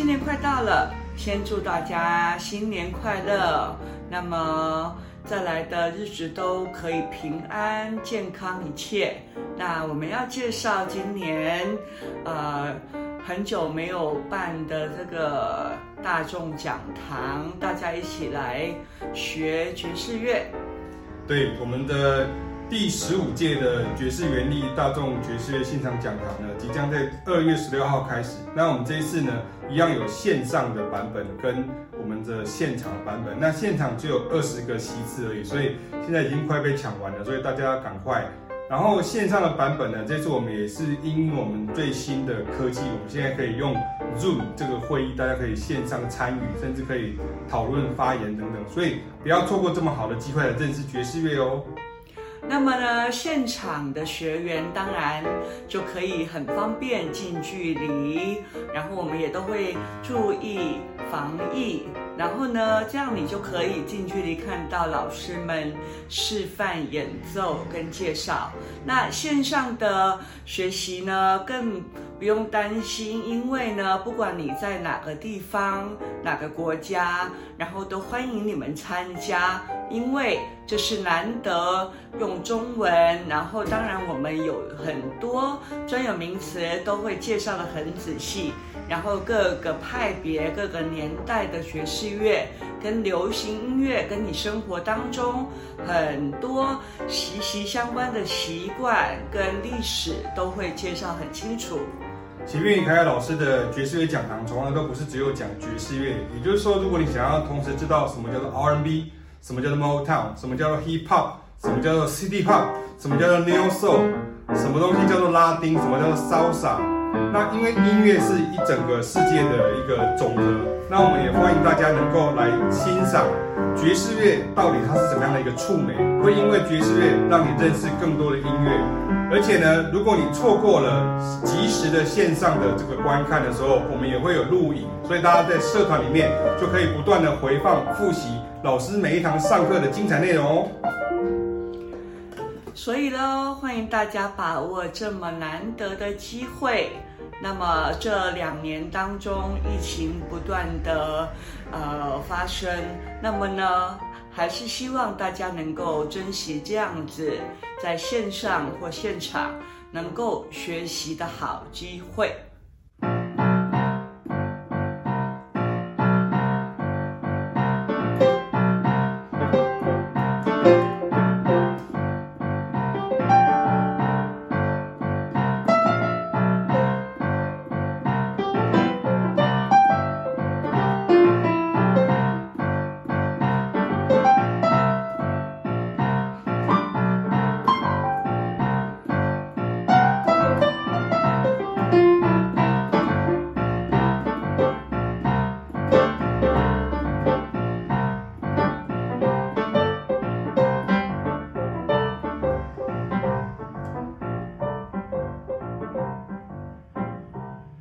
新年快到了，先祝大家新年快乐。那么再来的日子都可以平安健康一切。那我们要介绍今年，呃，很久没有办的这个大众讲堂，大家一起来学爵士乐。对，我们的。第十五届的爵士原力大众爵士乐现场讲堂呢，即将在二月十六号开始。那我们这一次呢，一样有线上的版本跟我们的现场版本。那现场只有二十个席次而已，所以现在已经快被抢完了，所以大家赶快。然后线上的版本呢，这次我们也是因我们最新的科技，我们现在可以用 Zoom 这个会议，大家可以线上参与，甚至可以讨论、发言等等。所以不要错过这么好的机会来认识爵士乐哦。那么呢，现场的学员当然就可以很方便近距离，然后我们也都会注意防疫，然后呢，这样你就可以近距离看到老师们示范演奏跟介绍。那线上的学习呢，更不用担心，因为呢，不管你在哪个地方、哪个国家，然后都欢迎你们参加，因为这是难得用中文，然后当然我们有很多专有名词都会介绍的很仔细，然后各个派别、各个年年代的爵士乐跟流行音乐，跟你生活当中很多息息相关的习惯跟历史都会介绍很清楚。启斌与凯凯老师的爵士乐讲堂从来都不是只有讲爵士乐，也就是说，如果你想要同时知道什么叫做 R&B，什么叫做 Motown，什么叫做 Hip Hop，什么叫做 City Pop，什么叫做 Neo Soul，什么东西叫做拉丁，什么叫做 Salsa，那因为音乐是一整个世界的一个总和，那我们也欢迎大家能够来欣赏爵士乐到底它是怎么样的一个触媒，会因为爵士乐让你认识更多的音乐，而且呢，如果你错过了及时的线上的这个观看的时候，我们也会有录影，所以大家在社团里面就可以不断的回放复习。老师每一堂上课的精彩内容哦，所以呢，欢迎大家把握这么难得的机会。那么这两年当中，疫情不断的呃发生，那么呢，还是希望大家能够珍惜这样子在线上或现场能够学习的好机会。